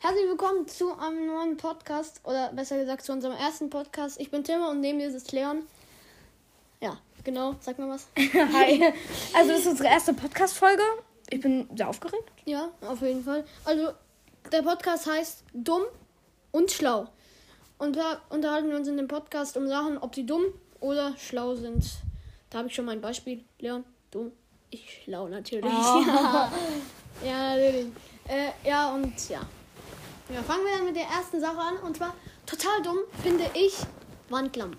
Herzlich willkommen zu einem neuen Podcast oder besser gesagt zu unserem ersten Podcast. Ich bin Timmer und neben mir ist Leon. Ja, genau, sag mal was. Hi. Also das ist unsere erste Podcast-Folge. Ich bin sehr aufgeregt. Ja, auf jeden Fall. Also der Podcast heißt Dumm und Schlau. Und da unterhalten wir uns in dem Podcast um Sachen, ob sie dumm oder schlau sind. Da habe ich schon mal ein Beispiel. Leon, dumm, ich schlau natürlich. Ja, ja natürlich. Äh, ja, und ja. Ja, fangen wir dann mit der ersten Sache an. Und zwar, total dumm finde ich Wandlampen.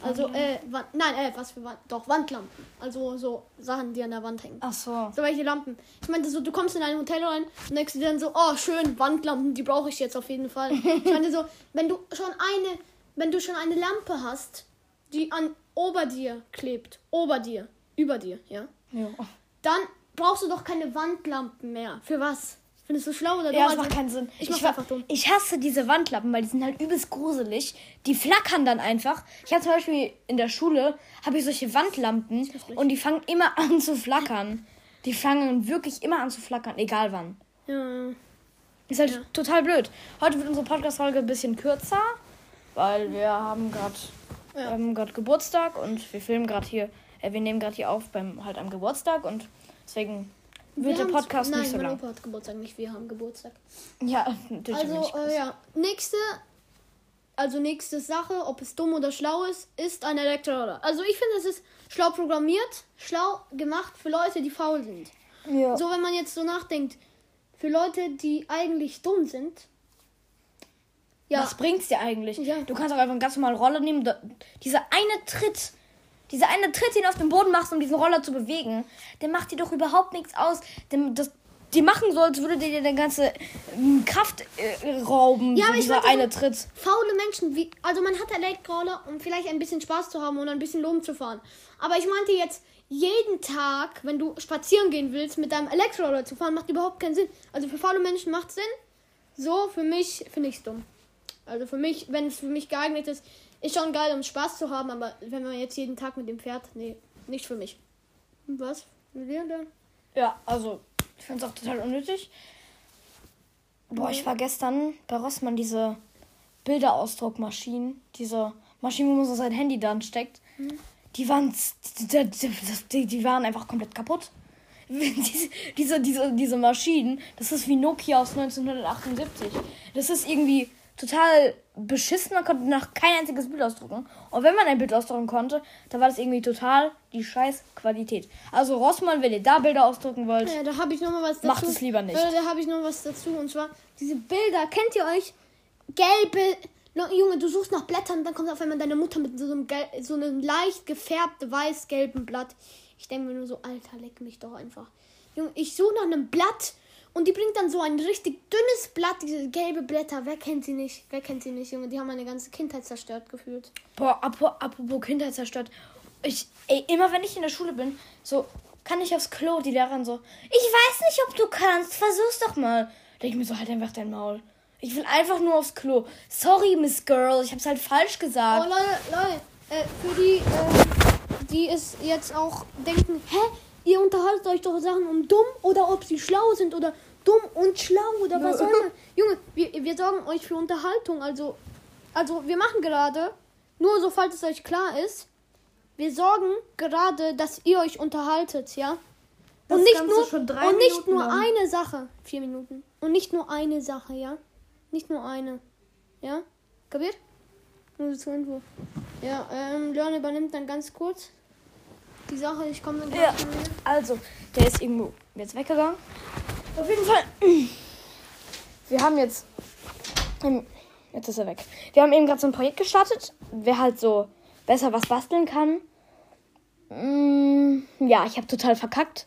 Also, äh, Wand, nein, äh, was für Wand, doch, Wandlampen. Also so Sachen, die an der Wand hängen. Ach so. So welche Lampen. Ich meinte so, du kommst in ein Hotel rein und denkst dir dann so, oh schön, Wandlampen, die brauche ich jetzt auf jeden Fall. ich meinte so, wenn du schon eine, wenn du schon eine Lampe hast, die an ober dir klebt, ober dir, über dir, ja, Ja. dann brauchst du doch keine Wandlampen mehr. Für was? Findest du schlau oder dumm? Ja, das Also, macht keinen Sinn. Ich einfach dumm. Ich hasse diese Wandlappen, weil die sind halt übelst gruselig. Die flackern dann einfach. Ich habe zum Beispiel in der Schule habe ich solche Wandlampen und die fangen immer an zu flackern. Die fangen wirklich immer an zu flackern, egal wann. Ja. Ist halt Ja. total blöd. Heute wird unsere Podcast-Folge ein bisschen kürzer, weil wir haben gerade Ja. ähm, Geburtstag und wir filmen gerade hier, äh, wir nehmen gerade hier auf beim halt am Geburtstag und deswegen wird der Podcast haben's- nicht so Nein, mein lang. Opa hat Geburtstag, nicht wir haben Geburtstag. Ja, natürlich. Also, äh, ja. Nächste, also nächste Sache, ob es dumm oder schlau ist, ist ein Elektroroller. Also ich finde, es ist schlau programmiert, schlau gemacht für Leute, die faul sind. ja. So, wenn man jetzt so nachdenkt, für Leute, die eigentlich dumm sind. Ja, Was bringt's dir eigentlich? Ja. Du kannst auch einfach einen ganz normalen Roller nehmen. Dieser eine Tritt, dieser eine Tritt, den du auf dem Boden machst, um diesen Roller zu bewegen, der macht dir doch überhaupt nichts aus. Dem, das, die machen so, als würde dir deine ganze ähm, Kraft äh, rauben. Ja, so aber ich dieser meinte eine so- Tritt. faule Menschen, wie, also man hat Elektroroller, um vielleicht ein bisschen Spaß zu haben und ein bisschen Loben zu fahren. Aber ich meinte jetzt, jeden Tag, wenn du spazieren gehen willst, mit deinem Elektroroller zu fahren, macht überhaupt keinen Sinn. Also für faule Menschen macht Sinn. So, für mich finde ich es dumm. Also für mich, wenn es für mich geeignet ist, ist schon geil, um Spaß zu haben, aber wenn man jetzt jeden Tag mit dem fährt, nee, nicht für mich. Was? Ja, also, ich finde es auch total unnötig. Boah, ich war gestern bei Rossmann diese Bilderausdruckmaschinen, diese Maschinen, wo man so sein Handy dann steckt. Die waren, die, die, die waren einfach komplett kaputt. diese, diese, diese, diese Maschinen, das ist wie Nokia aus 1978. Das ist irgendwie total beschissen. Man konnte nach kein einziges Bild ausdrucken. Und wenn man ein Bild ausdrucken konnte, dann war das irgendwie total die scheiß Qualität. Also Rossmann, wenn ihr da Bilder ausdrucken wollt, Ja, da habe ich noch mal was dazu. Macht es lieber nicht. Äh, da habe ich noch was dazu. Und zwar diese Bilder. Kennt ihr euch? Gelbe. Junge, du suchst nach Blättern, dann kommt auf einmal deine Mutter mit so einem, gel so einem leicht gefärbten weiß-gelben Blatt. Ich denke mir nur so, Alter, leck mich doch einfach. Junge, ich suche nach einem Blatt und die bringt dann so ein richtig dünnes Blatt, diese gelbe Blätter. Wer kennt sie nicht? Wer kennt sie nicht, Junge? Die haben meine ganze Kindheit zerstört gefühlt. Boah, apropos, apropos Kindheit zerstört. Ich, ey, immer wenn ich in der Schule bin, so, kann ich aufs Klo, die Lehrerin so, ich weiß nicht, ob du kannst, versuch's doch mal. Denke ich mir so, halt einfach dein Maul. Ich will einfach nur aufs Klo. Sorry, Miss Girl, ich hab's halt falsch Oh, gesagt. Leute, Leute, äh, für die, äh, die es jetzt auch denken, hä, ihr unterhaltet euch doch Sachen um dumm oder ob sie schlau sind oder dumm und schlau oder was soll man? Junge, wir, wir sorgen euch für Unterhaltung, also, also wir machen gerade, nur so falls es euch klar ist, wir sorgen gerade, dass ihr euch unterhaltet, ja? Das und nicht Ganze nur, und nicht Minuten nur lang. eine Sache. Vier Minuten. Und nicht nur eine Sache, ja? Nicht nur eine. Ja? Kapiert? Nur zur Info. Ja, ähm, Leon übernimmt dann ganz kurz die Sache. Ich komme dann Ja, also, der ist irgendwo jetzt weggegangen. Auf jeden Fall, wir haben jetzt, ähm, jetzt ist er weg. Wir haben eben gerade so ein Projekt gestartet, wer halt so besser was basteln kann. Mm, ja, ich habe total verkackt.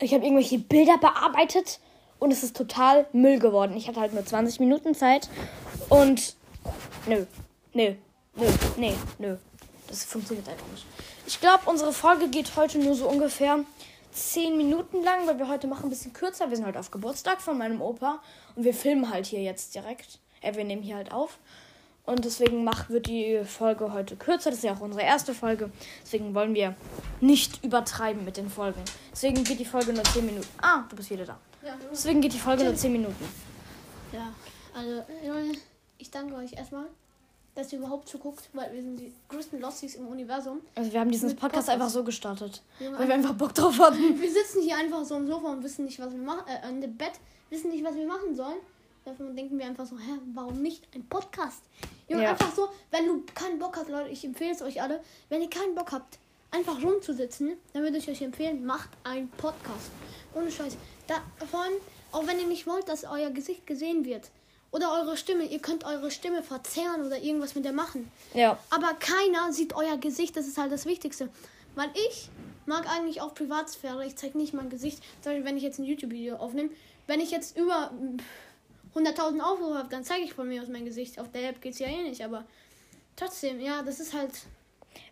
Ich habe irgendwelche Bilder bearbeitet und es ist total Müll geworden. Ich hatte halt nur 20 Minuten Zeit und nö, nö, nö, nee, nö. Das funktioniert einfach nicht. Ich glaube, unsere Folge geht heute nur so ungefähr 10 Minuten lang, weil wir heute machen ein bisschen kürzer. Wir sind heute auf Geburtstag von meinem Opa und wir filmen halt hier jetzt direkt. Äh, wir nehmen hier halt auf. Und deswegen macht, wird die Folge heute kürzer. Das ist ja auch unsere erste Folge. Deswegen wollen wir nicht übertreiben mit den Folgen. Deswegen geht die Folge nur 10 Minuten. Ah, du bist wieder da. Ja, Deswegen geht die Folge nur 10 Minuten. Ja, also Leute, ich danke euch erstmal, dass ihr überhaupt zuguckt, weil wir sind die größten Losties im Universum. Also wir haben diesen Podcast, Podcast. einfach so gestartet. Junge, Weil wir einfach Bock drauf hatten. Wir sitzen hier einfach so im Sofa und wissen nicht, was wir machen, äh, in dem Bett, wissen nicht, was wir machen sollen. Davon denken wir einfach so, hä, warum nicht ein Podcast? Junge, Ja. einfach so, wenn du keinen Bock habt, Leute, ich empfehle es euch alle, wenn ihr keinen Bock habt, einfach rumzusitzen, dann würde ich euch empfehlen, macht einen Podcast. Ohne Scheiß. Da, vor allem, auch wenn ihr nicht wollt, dass euer Gesicht gesehen wird. Oder eure Stimme, ihr könnt eure Stimme verzerren oder irgendwas mit der machen. Ja. Aber keiner sieht euer Gesicht, das ist halt das Wichtigste. Weil ich mag eigentlich auch Privatsphäre, ich zeige nicht mein Gesicht. Zum Beispiel, wenn ich jetzt ein YouTube-Video aufnehme, wenn ich jetzt über mm, 100.000 Aufrufe habe, dann zeige ich von mir aus mein Gesicht. Auf der App geht es ja eh nicht, aber trotzdem, ja, das ist halt.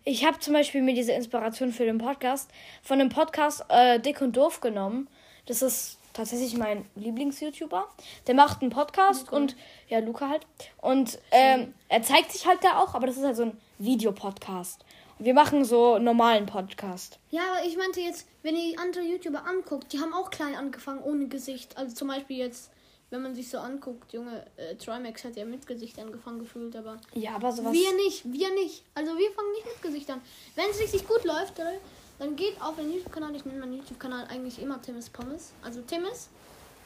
Ich habe zum Beispiel mir diese Inspiration für den Podcast von dem Podcast äh, Dick und Doof genommen. Das ist tatsächlich mein Lieblings-YouTuber. Der macht einen Podcast und ja, Luca halt. Und ähm, er zeigt sich halt da auch, aber das ist halt so ein Videopodcast. Und wir machen so einen normalen Podcast. Ja, aber ich meinte jetzt, wenn ihr andere YouTuber anguckt, die haben auch klein angefangen, ohne Gesicht. Also zum Beispiel jetzt, wenn man sich so anguckt, Junge, äh, Trimax hat ja mit Gesicht angefangen gefühlt, aber. Ja, aber sowas. Wir nicht, wir nicht. Also wir fangen nicht mit Gesicht an. Wenn es richtig gut läuft, oder, dann geht auf den YouTube-Kanal. Ich nenne meinen YouTube-Kanal eigentlich immer Timmis Pommes. Also Timmis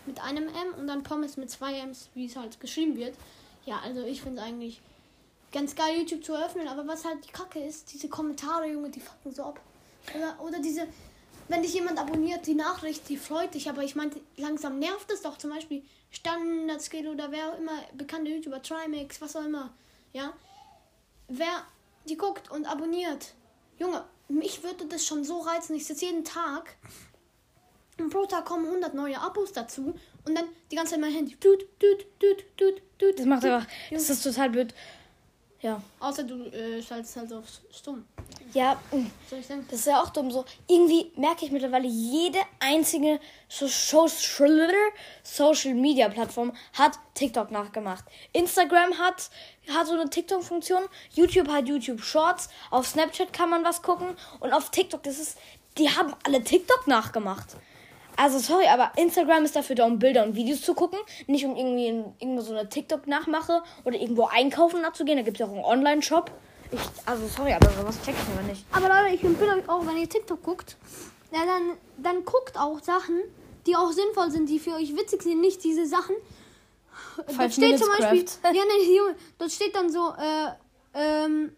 mit einem M und dann Pommes mit zwei M's, wie es halt geschrieben wird. Ja, also ich finde es eigentlich ganz geil, YouTube zu öffnen. Aber was halt die Kacke ist, diese Kommentare, Junge, die fucken so ab. Oder, oder diese, wenn dich jemand abonniert, die Nachricht, die freut dich. Aber ich meinte, langsam nervt es doch. Zum Beispiel Standardskill oder wer auch immer, bekannte YouTuber, Trimax, was auch immer. Ja, wer die guckt und abonniert, Junge, mich würde das schon so reizen. Ich sitze jeden Tag und pro Tag kommen 100 neue Abos dazu und dann die ganze Zeit mein Handy. Tut, tut, tut, tut, tut. Das macht tut. einfach. Das ist total blöd. Ja. Außer du äh, schaltest halt auf stumm. Ja, mm. Das ist ja auch dumm so. Irgendwie merke ich mittlerweile, jede einzige so Social, Media Plattform hat TikTok nachgemacht. Instagram hat, hat so eine TikTok-Funktion. YouTube hat YouTube Shorts. Auf Snapchat kann man was gucken. Und auf TikTok, das ist, die haben alle TikTok nachgemacht. Also sorry, aber Instagram ist dafür da, um Bilder und Videos zu gucken. Nicht um irgendwie in, irgendwo so eine TikTok-Nachmache oder irgendwo einkaufen nachzugehen. Da gibt es ja auch einen Online-Shop. Ich, also sorry, aber sowas check ich aber nicht. Aber Leute, ich empfehle euch auch, wenn ihr TikTok guckt, ja, dann, dann guckt auch Sachen, die auch sinnvoll sind, die für euch witzig sind, nicht diese Sachen. Dort Five steht zum Beispiel, Craft. ja, nee, dort steht dann so, äh, ähm,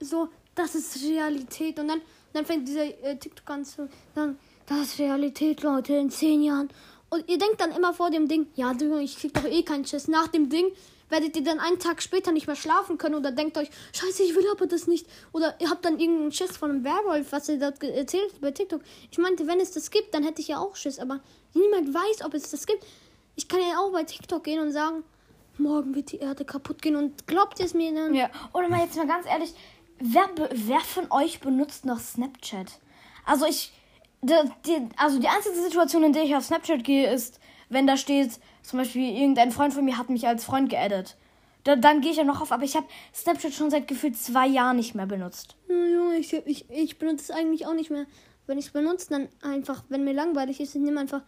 so, das ist Realität. Und dann, dann fängt dieser äh, TikTok an zu sagen, das ist Realität, Leute, in zehn Jahren. Und ihr denkt dann immer vor dem Ding, ja, du, ich krieg doch eh keinen Schiss. Nach dem Ding werdet ihr dann einen Tag später nicht mehr schlafen können oder denkt euch, scheiße, ich will aber das nicht. Oder ihr habt dann irgendeinen Schiss von einem Werwolf, was ihr ge- erzählt bei TikTok. Ich meinte, wenn es das gibt, dann hätte ich ja auch Schiss. Aber niemand weiß, ob es das gibt. Ich kann ja auch bei TikTok gehen und sagen, morgen wird die Erde kaputt gehen. Und glaubt ihr es mir dann? Ja, oder mal jetzt mal ganz ehrlich, wer, wer von euch benutzt noch Snapchat? Also ich, die, die, also die einzige Situation, in der ich auf Snapchat gehe, ist, wenn da steht, zum Beispiel irgendein Freund von mir hat mich als Freund geaddet. Da, dann gehe ich ja noch auf, aber ich habe Snapchat schon seit gefühlt zwei Jahren nicht mehr benutzt. Junge, ich, ich, ich benutze es eigentlich auch nicht mehr. Wenn ich es benutze, dann einfach, wenn mir langweilig ist, ich nehme einfach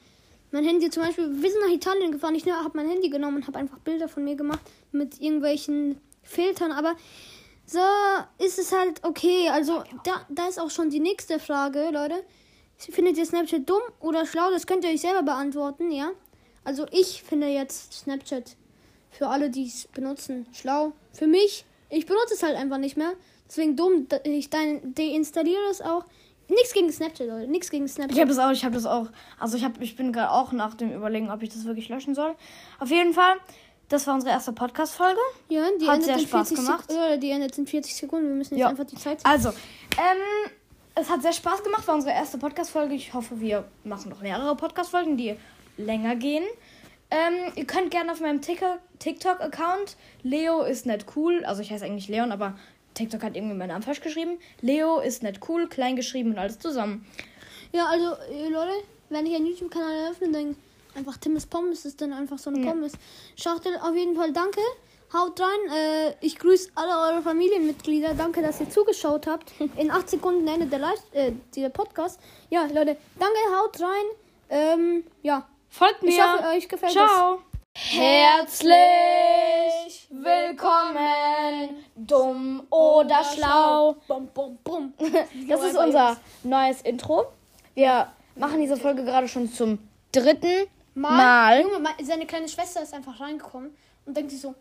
mein Handy. Zum Beispiel, wir sind nach Italien gefahren. Ich habe mein Handy genommen und habe einfach Bilder von mir gemacht mit irgendwelchen Filtern. Aber so ist es halt okay. Also, da, da ist auch schon die nächste Frage, Leute. Findet ihr Snapchat dumm oder schlau? Das könnt ihr euch selber beantworten, ja? Also, ich finde jetzt Snapchat für alle, die es benutzen, schlau. Für mich, ich benutze es halt einfach nicht mehr. Deswegen dumm, ich dein, deinstalliere es auch. Nichts gegen Snapchat, Leute. Nichts gegen Snapchat. Ich habe das auch, ich habe das auch. Also ich habe, ich bin gerade auch nach dem Überlegen, ob ich das wirklich löschen soll. Auf jeden Fall, das war unsere erste Podcast-Folge. ja, die Hat endet sehr in Spaß 40 gemacht. Sek oder die endet in 40 Sekunden. Wir müssen jetzt Ja. einfach die Zeit. Also, ähm, es hat sehr Spaß gemacht, war unsere erste Podcast-Folge. Ich hoffe, wir machen noch mehrere Podcast-Folgen, die länger gehen. Ähm, ihr könnt gerne auf meinem TikTok-Account, Leo ist nicht cool, also ich heiße eigentlich Leon, aber TikTok hat irgendwie meinen Namen falsch geschrieben. Leo ist nicht cool, klein geschrieben und alles zusammen. Ja, also, Leute, wenn ich einen YouTube-Kanal eröffne, dann einfach Timmis Pommes ist dann einfach so eine Ja. Pommes. Schachtel, auf jeden Fall danke. Haut rein. Äh, ich grüße alle eure Familienmitglieder. Danke, dass ihr zugeschaut habt. In 8 Sekunden endet der, Live äh, der Podcast. Ja, Leute, danke, haut rein. Ähm, ja. Folgt mir. Ich hoffe, euch gefällt Ciao. Herr Herzlich willkommen, dumm oder schlau. Bum, bum, bum. Das ist unser neues Intro. Wir machen diese Folge gerade schon zum dritten Mal. Mal. Junge, seine kleine Schwester ist einfach reingekommen und denkt sich so.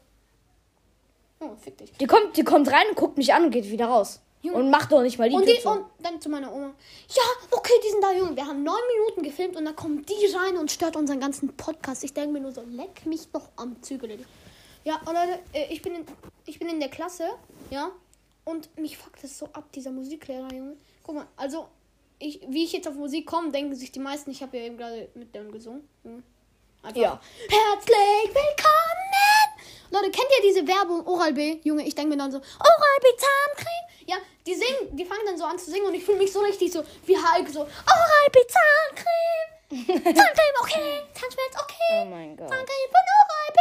Oh, fick dich. Die kommt, die kommt rein und guckt mich an und geht wieder raus. Junge. Und macht doch nicht mal die Und, die, und dann zu meiner Oma. Ja, okay, die sind da, Junge. Wir haben neun Minuten gefilmt und dann kommen die rein und stört unseren ganzen Podcast. Ich denke mir nur so, leck mich doch am Zügel. Ja, und Leute, äh, ich bin, in, ich bin in der Klasse, ja. Und mich fuckt das so ab, dieser Musiklehrer, Junge. Guck mal, also, ich, wie ich jetzt auf Musik komme, denken sich die meisten, ich habe ja eben gerade mit dem gesungen. Junge. Einfach. Ja. Herzlich willkommen! Leute, kennt ihr diese Werbung Oral B? Junge, ich denke mir dann so, Oral B Zahncreme. Ja, die singen, die fangen dann so an zu singen und ich fühle mich so richtig so wie Hulk, so Oral B Zahncreme. Zahncreme okay, Zahnschmerz okay. Oh mein Gott. Zahncreme von Oral B.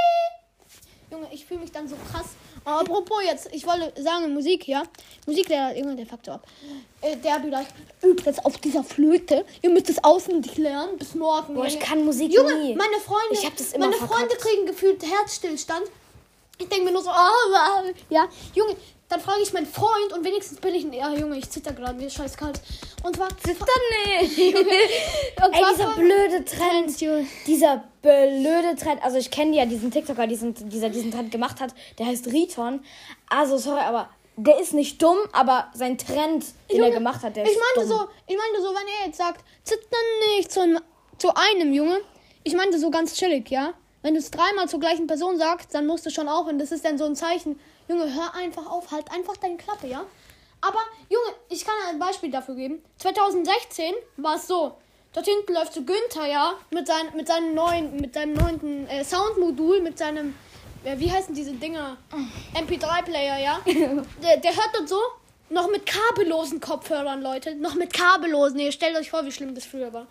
Junge, ich fühle mich dann so krass. Aber apropos jetzt, ich wollte sagen, Musik, ja. Musiklehrer, Junge, der fuckt so ab. Äh, der hat gesagt, übt jetzt auf dieser Flöte. Ihr müsst es auswendig lernen bis morgen. Boah, ich kann Musik Junge, nie. meine Freunde, Ich hab das immer meine verkackt. Freunde kriegen gefühlt Herzstillstand. Ich denke mir nur so, oh, ja, Junge, dann frage ich meinen Freund und wenigstens bin ich ein, ja, Junge, ich zitter gerade, mir ist scheiß kalt. Und zwar, Dann nicht. und Ey, dieser blöde Trend. Junge. Dieser blöde Trend. Also ich kenne ja diesen TikToker, diesen, dieser diesen Trend gemacht hat. Der heißt Riton. Also sorry, aber der ist nicht dumm, aber sein Trend, den er Junge, gemacht hat, der ich ist meinte dumm. so, ich meinte so, wenn er jetzt sagt, zittern nicht zu, einem- zu einem, Junge. Ich meinte so ganz chillig, ja. Wenn du es dreimal zur gleichen Person sagst, dann musst du schon aufhören. Das ist dann so ein Zeichen. Junge, hör einfach auf, halt einfach deine Klappe, ja. Aber, Junge, ich kann ein Beispiel dafür geben. 2016 war es so. Dort hinten läuft so Günther, ja, mit, sein, mit seinem neuen, mit seinem neunten äh, Soundmodul, mit seinem, äh, wie heißen diese Dinger? MP3-Player, ja. der, der hört dort so, noch mit kabellosen Kopfhörern, Leute. Noch mit kabellosen. Ihr stellt euch vor, wie schlimm das früher war.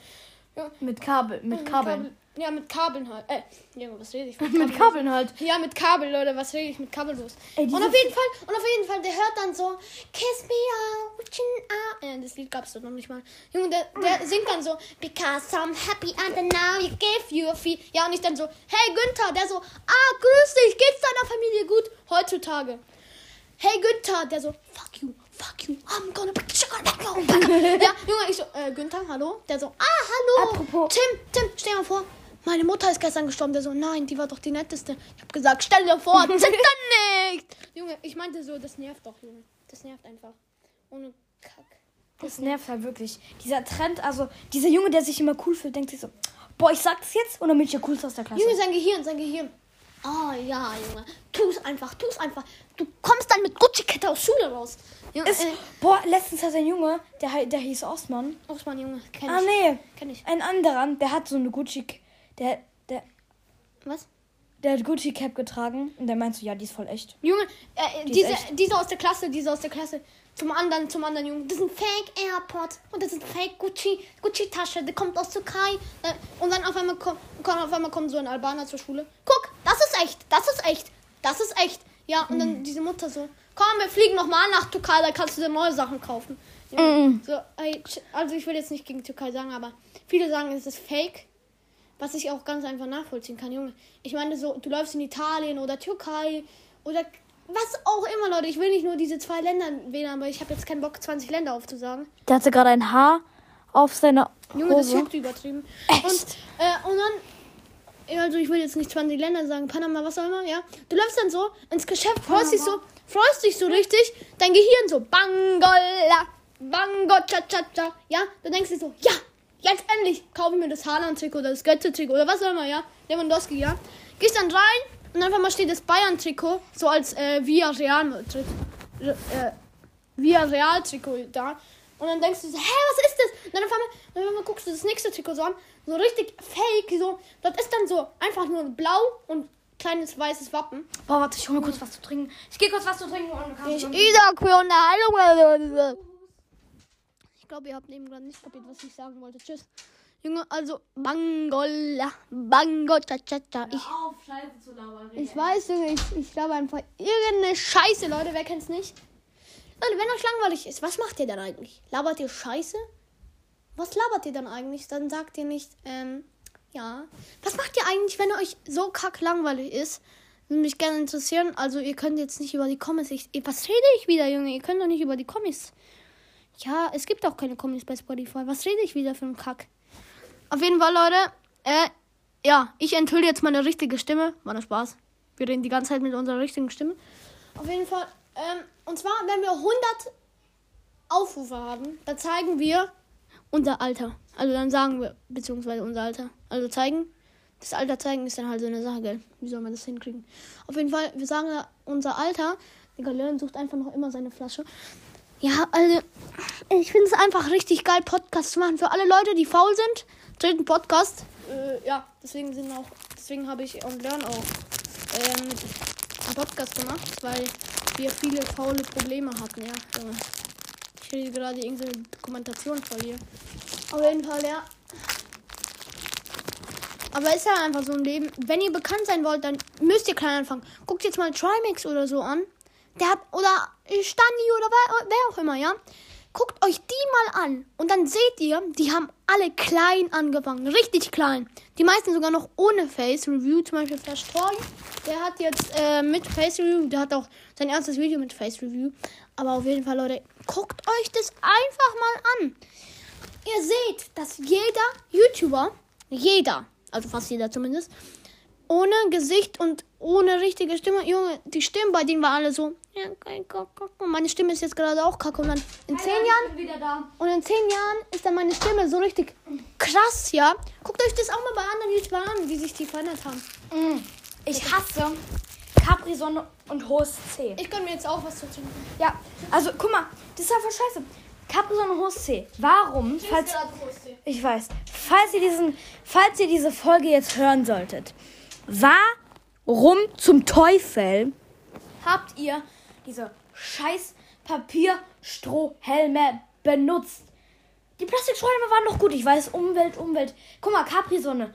Ja, Mit Kabel, mit Kabeln. Ja, mit Kabeln halt. Äh, Junge, was rede ich? Mit Kabeln halt. Ja, mit Kabel, Leute, was rede ich mit kabellos? Ey, und auf jeden Fall, und auf jeden Fall, der hört dann so, Kiss me out, reaching out. Äh, das Lied gab's doch noch nicht mal. Junge, der, der singt dann so, Because I'm happy and now you give you a feel. Ja, und ich dann so, hey Günther, der so, ah, grüß dich, geht's deiner Familie gut? Heutzutage. Hey Günther, der so, fuck you, fuck you, I'm gonna be sugar Ja, Junge, ich so, äh, Günther, hallo? Der so, ah, hallo. Apropos- Tim, Tim, stell dir mal vor, meine Mutter ist gestern gestorben. Der so, nein, die war doch die netteste. Ich hab gesagt, stell dir vor, zitter nicht. Junge, ich meinte so, das nervt doch, Junge. Das nervt einfach. Ohne Kack. Das nervt halt wirklich. Dieser Trend, also dieser Junge, der sich immer cool fühlt, denkt sich so, boah, ich sag das jetzt und dann bin ich der Coolste aus der Klasse. Junge, sein Gehirn, sein Gehirn. Oh ja, Junge. Tu's einfach, tu's einfach. Du kommst dann mit Gucci-Kette aus Schule raus. Junge, ist, äh, boah, letztens hat ein Junge, der, der hieß Osman. Osman, Junge. Kenn Ah, ich. nee. Kenn ich. Ein anderer, der hat so eine Gucci, der, der, Was? der hat Gucci Cap getragen und der meint so, ja, die ist voll echt. Junge, äh, Die ist diese, echt. diese aus der Klasse, diese aus der Klasse. Zum anderen, zum anderen Jungen. Das sind Fake AirPods und das sind Fake Gucci, Gucci Tasche. Der kommt aus Türkei. Äh, und dann auf einmal kommt, auf einmal kommt so ein Albaner zur Schule. Guck, das ist echt, das ist echt, das ist echt. Ja, und Mhm. dann diese Mutter so, komm, wir fliegen nochmal nach Türkei, da kannst du dir neue Sachen kaufen. Ja, Mhm. so, also ich will jetzt nicht gegen Türkei sagen, aber viele sagen, es ist Fake. Was ich auch ganz einfach nachvollziehen kann, Junge. Ich meine, so, du läufst in Italien oder Türkei oder was auch immer, Leute. Ich will nicht nur diese zwei Länder wählen, aber ich habe jetzt keinen Bock, 20 Länder aufzusagen. Der hatte gerade ein Haar auf seiner Junge, das Hose. juckt übertrieben. Echt? Und, äh, und dann, also ich will jetzt nicht 20 Länder sagen, Panama, was auch immer, ja. Du läufst dann so ins Geschäft, freust dich so, freust dich so richtig, dein Gehirn so, Bangola, Bango, cha, cha, cha, ja. Du denkst dir so, ja, jetzt endlich kaufe ich mir das Haaland-Trikot oder das Götze-Trikot oder was auch immer, ja. Lewandowski, ja. Gehst dann rein und einfach mal steht das Bayern-Trikot so als äh, Via-Real-Trikot äh, via Real-Trikot da. Und dann denkst du so, hä, was ist das? Und dann auf einmal, dann auf einmal guckst du das nächste Trikot so an. So richtig fake, so. Das ist dann so einfach nur blau und kleines weißes Wappen. Boah, warte, ich hole mir kurz was zu trinken. Ich gehe kurz was zu trinken und du kannst Ich, Isaac für Unterhaltung. Ich glaube, ihr habt eben gerade nicht kapiert, was ich sagen wollte. Tschüss. Junge, also Bangola, Bango, cha, cha, cha. Ich, auf, Scheiße zu labern. ich weiß, Junge, ich, ich glaube einfach irgendeine Scheiße, Leute. Wer kennt's nicht? Leute, wenn euch langweilig ist, was macht ihr dann eigentlich? Labert ihr Scheiße? Was labert ihr dann eigentlich? Dann sagt ihr nicht, ähm, Ja. Was macht ihr eigentlich, wenn euch so kack langweilig ist? Würde mich gerne interessieren. Also, ihr könnt jetzt nicht über die Comics. Ich, was rede ich wieder, Junge? Ihr könnt doch nicht über die Comics. Ja, es gibt auch keine Comics bei Spotify. Was rede ich wieder für einen Kack? Auf jeden Fall, Leute. Äh, ja, ich enthülle jetzt meine richtige Stimme. War nur Spaß. Wir reden die ganze Zeit mit unserer richtigen Stimme. Auf jeden Fall. Ähm, und zwar, wenn wir 100 Aufrufe haben, da zeigen wir unser Alter. Also dann sagen wir, beziehungsweise unser Alter. Also zeigen. Das Alter zeigen ist dann halt so eine Sache, gell? Wie soll man das hinkriegen? Auf jeden Fall, wir sagen unser Alter. Digga, Leon sucht einfach noch immer seine Flasche. Ja, also, ich finde es einfach richtig geil, Podcast zu machen. Für alle Leute, die faul sind, dritten Podcast. Äh, ja, deswegen sind auch, deswegen habe ich und Learn auch ähm, einen Podcast gemacht, weil wir viele faule Probleme hatten, ja. Ich rede gerade irgendeine Dokumentation vor dir. Auf jeden Fall, ja. Aber ist ja einfach so ein Leben. Wenn ihr bekannt sein wollt, dann müsst ihr klein anfangen. Guckt jetzt mal Trimax oder so an. Der hat, oder Stani oder wer, wer auch immer, ja. Guckt euch die mal an. Und dann seht ihr, die haben alle klein angefangen. Richtig klein. Die meisten sogar noch ohne Face Review. Zum Beispiel Flash Toy. Der hat jetzt äh, mit Face Review. Der hat auch sein erstes Video mit Face Review. Aber auf jeden Fall, Leute, guckt euch das einfach mal an. Ihr seht, dass jeder YouTuber, jeder, also fast jeder zumindest, ohne Gesicht und ohne richtige Stimme. Junge, die Stimmen bei denen waren alle so. Ja, meine Stimme ist jetzt gerade auch kacke. Und dann in zehn Jahren. Und in zehn Jahren ist dann meine Stimme so richtig krass, ja. Guckt euch das auch mal bei anderen YouTubern an, wie sich die verändert haben. Mm. Ich hasse Capri-Sonne und hohes C. Ich kann mir jetzt auch was dazu machen. Ja, also guck mal, das ist einfach scheiße. Capri-Sonne und hohes C. Warum? Falls, ich weiß. Falls ihr, diesen, falls ihr diese Folge jetzt hören solltet. Warum zum Teufel habt ihr diese scheiß Papierstrohhelme benutzt? Die Plastikstrohhelme waren doch gut. Ich weiß, Umwelt, Umwelt. Guck mal, Capri-Sonne.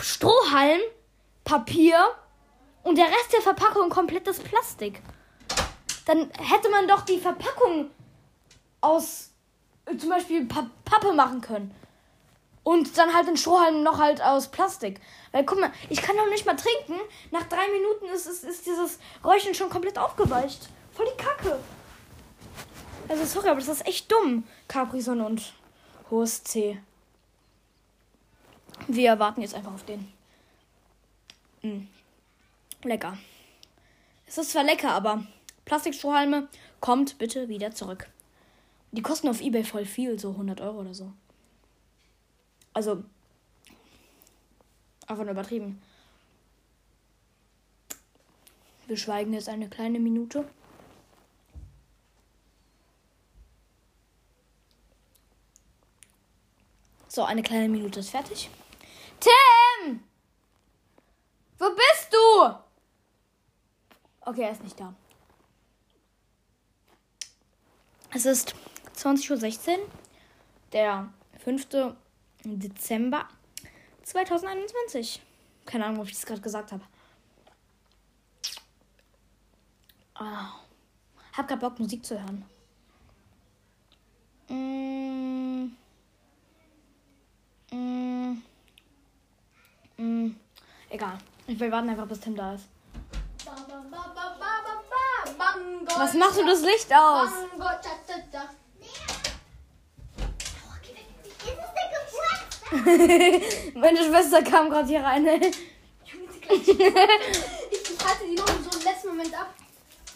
Strohhalm, Papier und der Rest der Verpackung komplettes Plastik. Dann hätte man doch die Verpackung aus äh, zum Beispiel pa Pappe machen können. Und dann halt den Strohhalm noch halt aus Plastik. Weil guck mal, ich kann noch nicht mal trinken. Nach drei Minuten ist, ist, ist dieses Räuchchen schon komplett aufgeweicht. Voll die Kacke. Also sorry, aber das ist echt dumm. Capri-Sonne und hohes C. Wir warten jetzt einfach auf den. Mm. Lecker. Es ist zwar lecker, aber Plastikstrohhalme kommt bitte wieder zurück. Die kosten auf Ebay voll viel, so 100 Euro oder so. Also, einfach nur übertrieben. Wir schweigen jetzt eine kleine Minute. So, eine kleine Minute ist fertig. Tim! Wo bist du? Okay, er ist nicht da. Es ist 20.16 Uhr, der 5. Dezember 2021. Keine Ahnung, ob ich das gerade gesagt habe. Oh. Hab grad Bock, Musik zu hören. Mm. Mm. Mm. Egal. Wir warten einfach, bis Tim da ist. Was machst du das Licht aus? Meine Schwester kam gerade hier rein. ich halte die noch so im letzten Moment ab.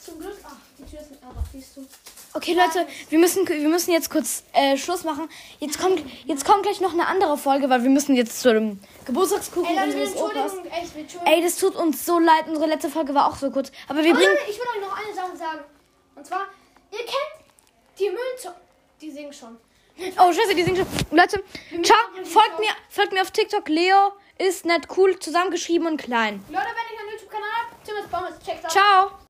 Zum Glück. Ach, die Tür ist nicht auf, siehst du. Okay, Leute, wir müssen, wir müssen jetzt kurz äh, Schluss machen. Jetzt kommt, jetzt kommt gleich noch eine andere Folge, weil wir müssen jetzt zu dem Geburtstagskuchen Ey, unseres Opas. Ey, das tut uns so leid. Unsere letzte Folge war auch so kurz. Aber wir Oh, bringen. ich will euch noch eine Sache sagen. Und zwar, ihr kennt die Müllzo... Die singen schon. Oh, scheiße, die sind schon. Leute, ciao. Folgt mir, folgt mir auf TikTok. Leo ist nicht cool, zusammengeschrieben und klein. Leute, wenn ich einen YouTube-Kanal habe, Timothy Pommes, checkt aus. Ciao.